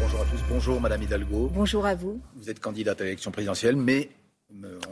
bonjour à tous. Bonjour Madame Hidalgo. Bonjour à vous. Vous êtes candidate à l'élection présidentielle, mais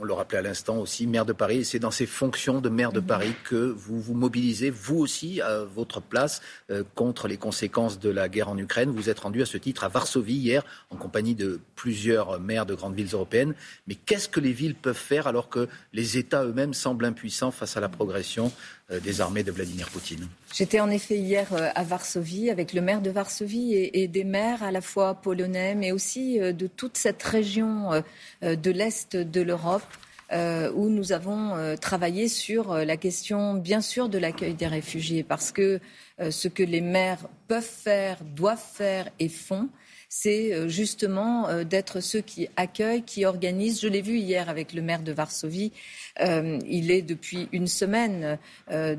on le rappelait à l'instant aussi, maire de Paris. Et c'est dans ces fonctions de maire de mhm. Paris que vous vous mobilisez, vous aussi, à votre place, euh, contre les conséquences de la guerre en Ukraine. Vous êtes rendu à ce titre à Varsovie hier, en compagnie de plusieurs maires de grandes villes européennes. Mais qu'est-ce que les villes peuvent faire alors que les États eux-mêmes semblent impuissants face à la progression euh, des armées de Vladimir Poutine? J'étais en effet hier à Varsovie avec le maire de Varsovie et, des maires à la fois polonais, mais aussi de toute cette région de l'Est de l'Europe. Euh, où nous avons euh, travaillé sur euh, la question, bien sûr, de l'accueil des réfugiés, parce que ce que les maires peuvent faire, doivent faire et font, c'est justement d'être ceux qui accueillent, qui organisent. Je l'ai vu hier avec le maire de Varsovie. Euh, il est depuis une semaine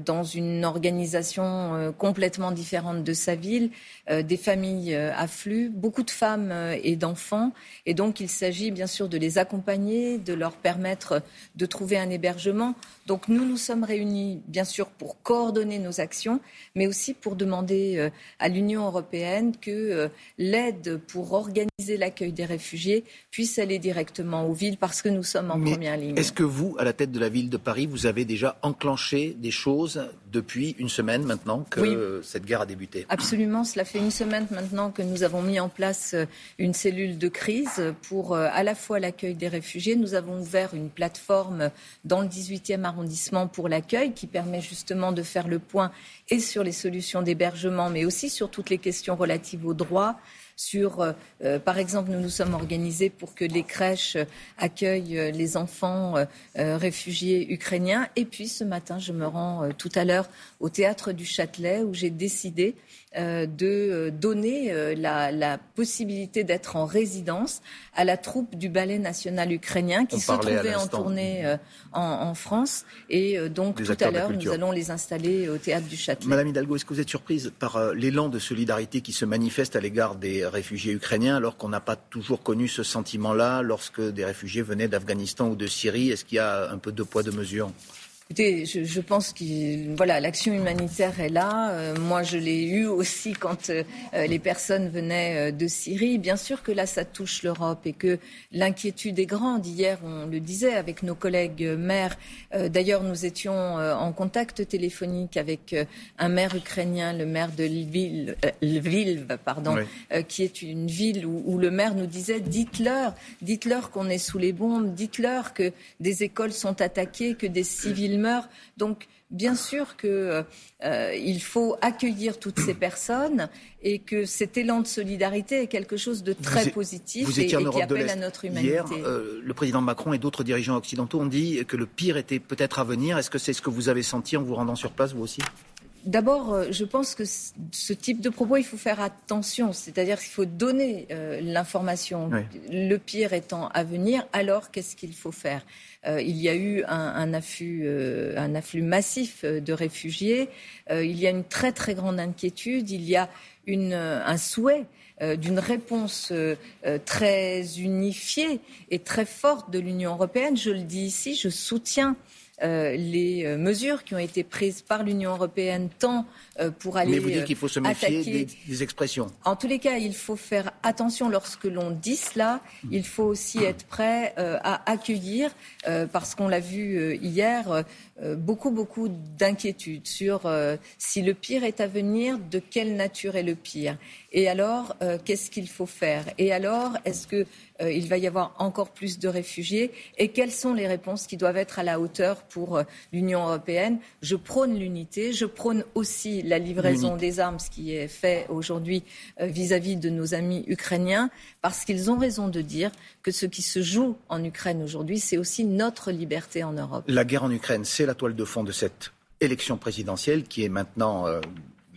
dans une organisation complètement différente de sa ville. des familles affluent, beaucoup de femmes et d'enfants. Et donc, il s'agit bien sûr de les accompagner, de leur permettre de trouver un hébergement. Donc, nous nous sommes réunis, bien sûr, pour coordonner nos actions, mais aussi pour demander à l'Union européenne que l'aide pour organiser l'accueil des réfugiés puisse aller directement aux villes parce que nous sommes en première ligne. Est-ce que vous, à la tête de la ville de Paris, vous avez déjà enclenché des choses depuis une semaine maintenant que cette guerre a débuté. Absolument, cela fait une semaine maintenant que nous avons mis en place euh, une cellule de crise pour euh, à la fois l'accueil des réfugiés. Nous avons ouvert une plateforme dans le 18e arrondissement pour l'accueil qui permet justement de faire le point et sur les solutions d'hébergement, mais aussi sur toutes les questions relatives aux droits sur, euh, euh, par exemple, nous nous sommes organisés pour que les crèches accueillent euh, les enfants réfugiés ukrainiens. Et puis ce matin, je me rends tout à l'heure au théâtre du Châtelet où j'ai décidé de donner la, possibilité d'être en résidence à la troupe du ballet national ukrainien qui se trouvait en tournée en, France. Et donc tout à l'heure, nous allons les installer au théâtre du Châtelet. Madame Hidalgo, est-ce que vous êtes surprise par l'élan de solidarité qui se manifeste à l'égard des réfugiés ukrainiens alors qu'on n'a pas toujours connu ce sentiment-là lorsque des réfugiés venaient d'Afghanistan ou de Syrie. Est-ce qu'il y a un peu de poids de mesure? Écoutez, je, pense que voilà, l'action humanitaire est là. Euh, moi, je l'ai eu aussi quand euh, les personnes venaient euh, de Syrie. Bien sûr que là, ça touche l'Europe et que l'inquiétude est grande. Hier, on le disait avec nos collègues maires. D'ailleurs, nous étions en contact téléphonique avec un maire ukrainien, le maire de Lviv, Lviv pardon, qui est une ville où, où le maire nous disait dites-leur, dites-leur qu'on est sous les bombes, dites-leur que des écoles sont attaquées, que des civils Donc, bien sûr qu'il euh, faut accueillir toutes ces personnes et que cet élan de solidarité est quelque chose de très positif et, qui appelle à notre humanité. Hier, euh, le président Macron et d'autres dirigeants occidentaux ont dit que le pire était peut-être à venir. Est-ce que c'est ce que vous avez senti en vous rendant sur place, vous aussi? D'abord, euh, je pense que ce type de propos, il faut faire attention. C'est-à-dire qu'il faut donner l'information, le pire étant à venir, alors qu'est-ce qu'il faut faire? Euh, il y a eu un, afflux, euh, un afflux massif euh, de réfugiés. il y a une très très grande inquiétude. Il y a une, un souhait d'une réponse très unifiée et très forte de l'Union européenne. Je le dis ici, je soutiens euh, les euh, mesures qui ont été prises par l'Union européenne, tant euh, pour aller. Mais vous dites qu'il faut se méfier des, expressions. En tous les cas, il faut faire attention lorsque l'on dit cela. Il faut aussi être prêt à accueillir, parce qu'on l'a vu hier, beaucoup, beaucoup d'inquiétudes sur si le pire est à venir, de quelle nature est le pire. Et alors, qu'est-ce qu'il faut faire? Et alors, est-ce que il va y avoir encore plus de réfugiés? Et quelles sont les réponses qui doivent être à la hauteur pour euh, l'Union européenne. Je prône l'unité, je prône aussi la livraison des armes, ce qui est fait aujourd'hui euh, vis-à-vis de nos amis ukrainiens, parce qu'ils ont raison de dire que ce qui se joue en Ukraine aujourd'hui, c'est aussi notre liberté en Europe. La guerre en Ukraine, c'est la toile de fond de cette élection présidentielle qui est maintenant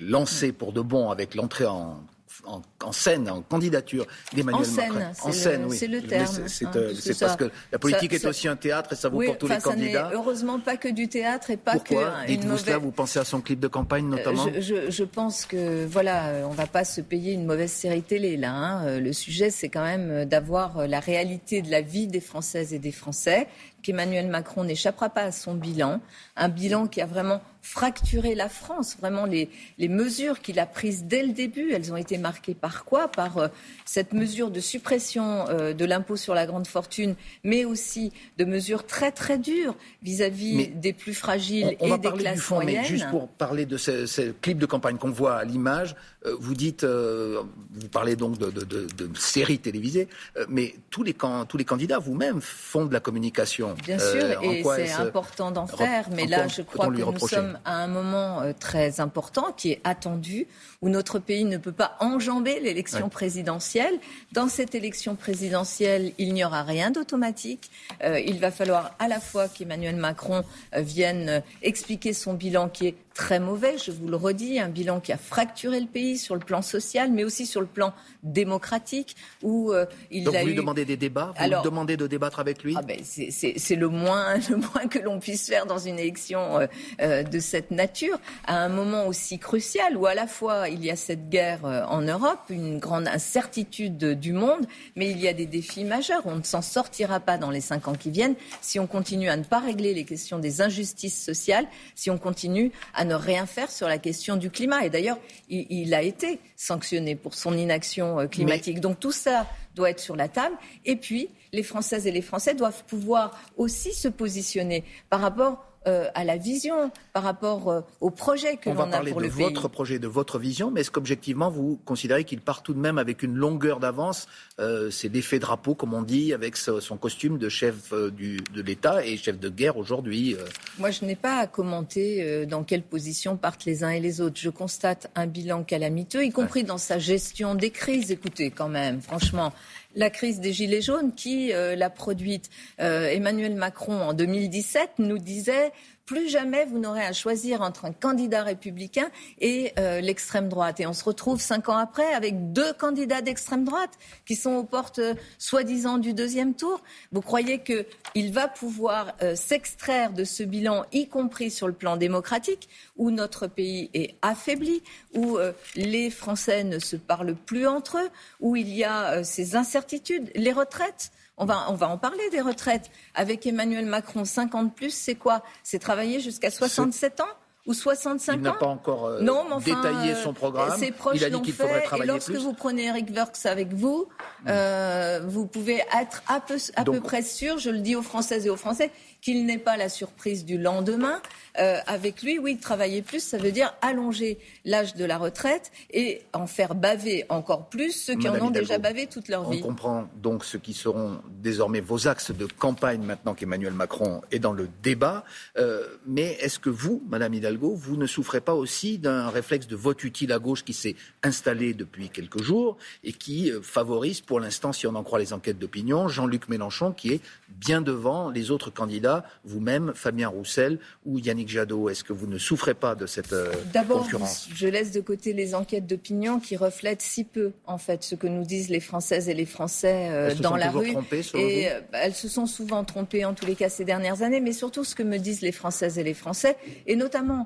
lancée pour de bon avec l'entrée en en, scène, en candidature d'Emmanuel Macron. En scène, oui. C'est le terme. C'est hein, parce que la politique est aussi un théâtre et ça vaut pour tous les candidats. heureusement pas que du théâtre et pas Pourquoi que. Dites-vous mauvaise... cela Vous pensez à son clip de campagne euh, notamment je, pense que voilà, on va pas se payer une mauvaise série télé là. Hein. Le sujet, c'est quand même d'avoir la réalité de la vie des Françaises et des Français qu'Emmanuel Macron n'échappera pas à son bilan, un bilan qui a vraiment fracturé la France. Vraiment, les, les mesures qu'il a prises dès le début, elles ont été marquées par quoi? Par euh, cette mesure de suppression euh, de l'impôt sur la grande fortune, mais aussi de mesures très très dures vis-à-vis des plus fragiles et des classes du fond, moyennes. Mais juste pour parler de ce, ce clip de campagne qu'on voit à l'image, vous dites, vous parlez donc de, de, de, de séries télévisées, mais tous les, tous les candidats vous-même font de la communication. Bien sûr, et c'est important d'en faire, mais là, je crois que nous sommes à un moment euh, très important qui est attendu, où notre pays ne peut pas enjamber l'élection présidentielle. Dans cette élection présidentielle, il n'y aura rien d'automatique. Euh, il va falloir à la fois qu'Emmanuel Macron euh, vienne expliquer son bilan qui est très mauvais, je vous le redis, un bilan qui a fracturé le pays sur le plan social, mais aussi sur le plan démocratique, où il Donc a vous lui demandez des débats, vous lui demandez de débattre avec lui? ah ben C'est le moins, le moins que l'on puisse faire dans une élection de cette nature à un moment aussi crucial où à la fois il y a cette guerre euh, en Europe, une grande incertitude du monde, mais il y a des défis majeurs. On ne s'en sortira pas dans les cinq ans qui viennent. Si on continue à ne pas régler les questions des injustices sociales, si on continue à ne rien faire sur la question du climat. Et d'ailleurs, il, a été sanctionné pour son inaction euh, climatique. Donc tout ça doit être sur la table. Et puis, les Françaises et les Français doivent pouvoir aussi se positionner par rapport euh, à la vision, par rapport euh, au projet que l'on a pour le pays. On va parler de votre projet, de votre vision, mais est-ce qu'objectivement, vous considérez qu'il part tout de même avec une longueur d'avance euh, C'est l'effet drapeau, comme on dit, avec son costume de chef du, de l'État et chef de guerre aujourd'hui Moi, je n'ai pas à commenter dans quelle position partent les uns et les autres. Je constate un bilan calamiteux, y compris dans sa gestion des crises. Écoutez, quand même, franchement, la crise des Gilets jaunes qui euh, l'a produite. Euh, Emmanuel Macron, en 2017, nous disait plus jamais vous n'aurez à choisir entre un candidat républicain et euh, l'extrême droite. Et on se retrouve cinq ans après avec deux candidats d'extrême droite qui sont aux portes euh, soi-disant du deuxième tour. Vous croyez qu'il va pouvoir euh, s'extraire de ce bilan, y compris sur le plan démocratique, où notre pays est affaibli, où les Français ne se parlent plus entre eux, où il y a ces incertitudes, les retraites? On va, on va en parler des retraites. Avec Emmanuel Macron, 50 plus, c'est quoi? C'est travailler jusqu'à 67 ans? Ou 65 ans Il n'a pas encore euh, détaillé son programme. Ses proches il a dit qu'il faudrait travailler Et lorsque vous prenez Eric Werks avec vous, hmm. euh, vous pouvez être à peu, à peu près sûr, je le dis aux Françaises et aux Français, qu'il n'est pas la surprise du lendemain. Euh, avec lui, oui, travailler plus, ça veut dire allonger l'âge de la retraite et en faire baver encore plus ceux qui en ont déjà bavé toute leur vie. On comprend donc ce qui seront désormais vos axes de campagne maintenant qu'Emmanuel Macron est dans le débat. Euh, mais est-ce que vous, Madame Hidalgo, vous ne souffrez pas aussi d'un réflexe de vote utile à gauche qui s'est installé depuis quelques jours et qui euh, favorise pour l'instant, si on en croit les enquêtes d'opinion, Jean-Luc Mélenchon qui est bien devant les autres candidats, vous-même, Fabien Roussel ou Yannick Jadot. Est-ce que vous ne souffrez pas de cette euh, concurrence? D'abord, je laisse de côté les enquêtes d'opinion qui reflètent si peu, en fait, ce que nous disent les Françaises et les Français euh, dans la rue. et euh, elles se sont souvent trompées, en tous les cas, ces dernières années, mais surtout ce que me disent les Françaises et les Français, et notamment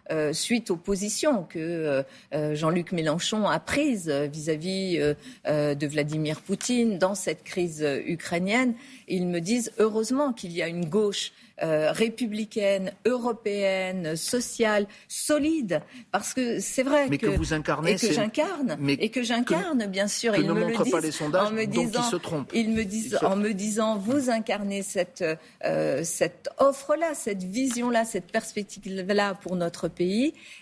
suite aux positions que Jean-Luc Mélenchon a prises vis-à-vis de Vladimir Poutine dans cette crise ukrainienne. Ils me disent heureusement qu'il y a une gauche euh, républicaine, européenne, sociale, solide, parce que c'est vrai que, vous incarnez, et que j'incarne, et que j'incarne bien sûr. ils ne me le disent les en me disant, se trompent. Ils me disent en me disant, vous incarnez cette euh, cette offre-là, cette vision-là, cette perspective-là pour notre pays.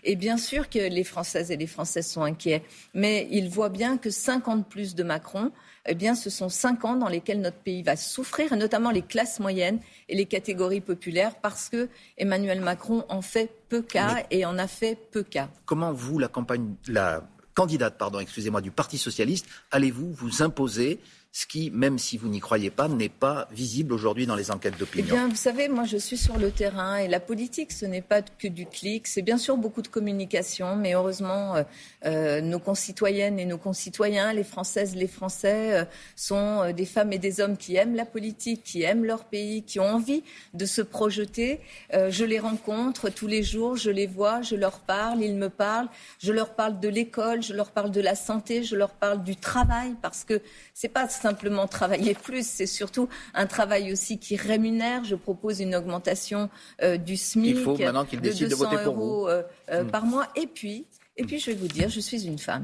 Et bien sûr que les Françaises et les Français sont inquiets, mais ils voient bien que 50 plus de Macron eh bien, ce sont cinq ans dans lesquels notre pays va souffrir, et notamment les classes moyennes et les catégories populaires, parce que Emmanuel Macron en fait peu cas et en a fait peu cas. Comment vous, la campagne, la candidate, pardon, excusez-moi, du Parti socialiste, allez-vous vous imposer ce qui, même si vous n'y croyez pas, n'est pas visible aujourd'hui dans les enquêtes d'opinion. Eh bien, vous savez, moi, je suis sur le terrain et la politique, ce n'est pas que du clic. C'est bien sûr beaucoup de communication, mais heureusement, euh, euh, nos concitoyennes et nos concitoyens, les Françaises, les Français, euh, sont des femmes et des hommes qui aiment la politique, qui aiment leur pays, qui ont envie de se projeter. je les rencontre tous les jours, je les vois, je leur parle, ils me parlent. Je leur parle de l'école, je leur parle de la santé, je leur parle du travail, parce que c'est pas simplement travailler plus, c'est surtout un travail aussi qui rémunère. Je propose une augmentation euh, du SMIC Il faut maintenant qu'il décide de, voter pour euros vous. Euh, hmm. par mois. Et puis, et puis, je vais vous dire, je suis une femme.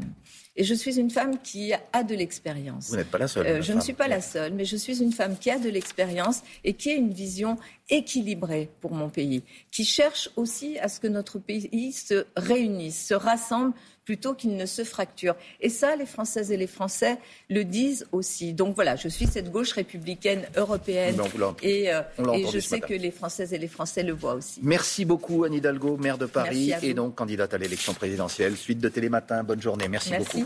Et je suis une femme qui a de l'expérience. Vous n'êtes pas la seule. Euh, je ne suis pas la seule, mais je suis une femme qui a de l'expérience et qui a une vision équilibrée pour mon pays, qui cherche aussi à ce que notre pays se réunisse, se rassemble plutôt qu'il ne se fracture. Et ça, les Françaises et les Français le disent aussi. Donc voilà, je suis cette gauche républicaine européenne et, euh, et je sais que les Françaises et les Français le voient aussi. Merci beaucoup Anne Hidalgo, maire de Paris et donc candidate à l'élection présidentielle. Suite de Télématin, bonne journée. Merci, Merci. beaucoup.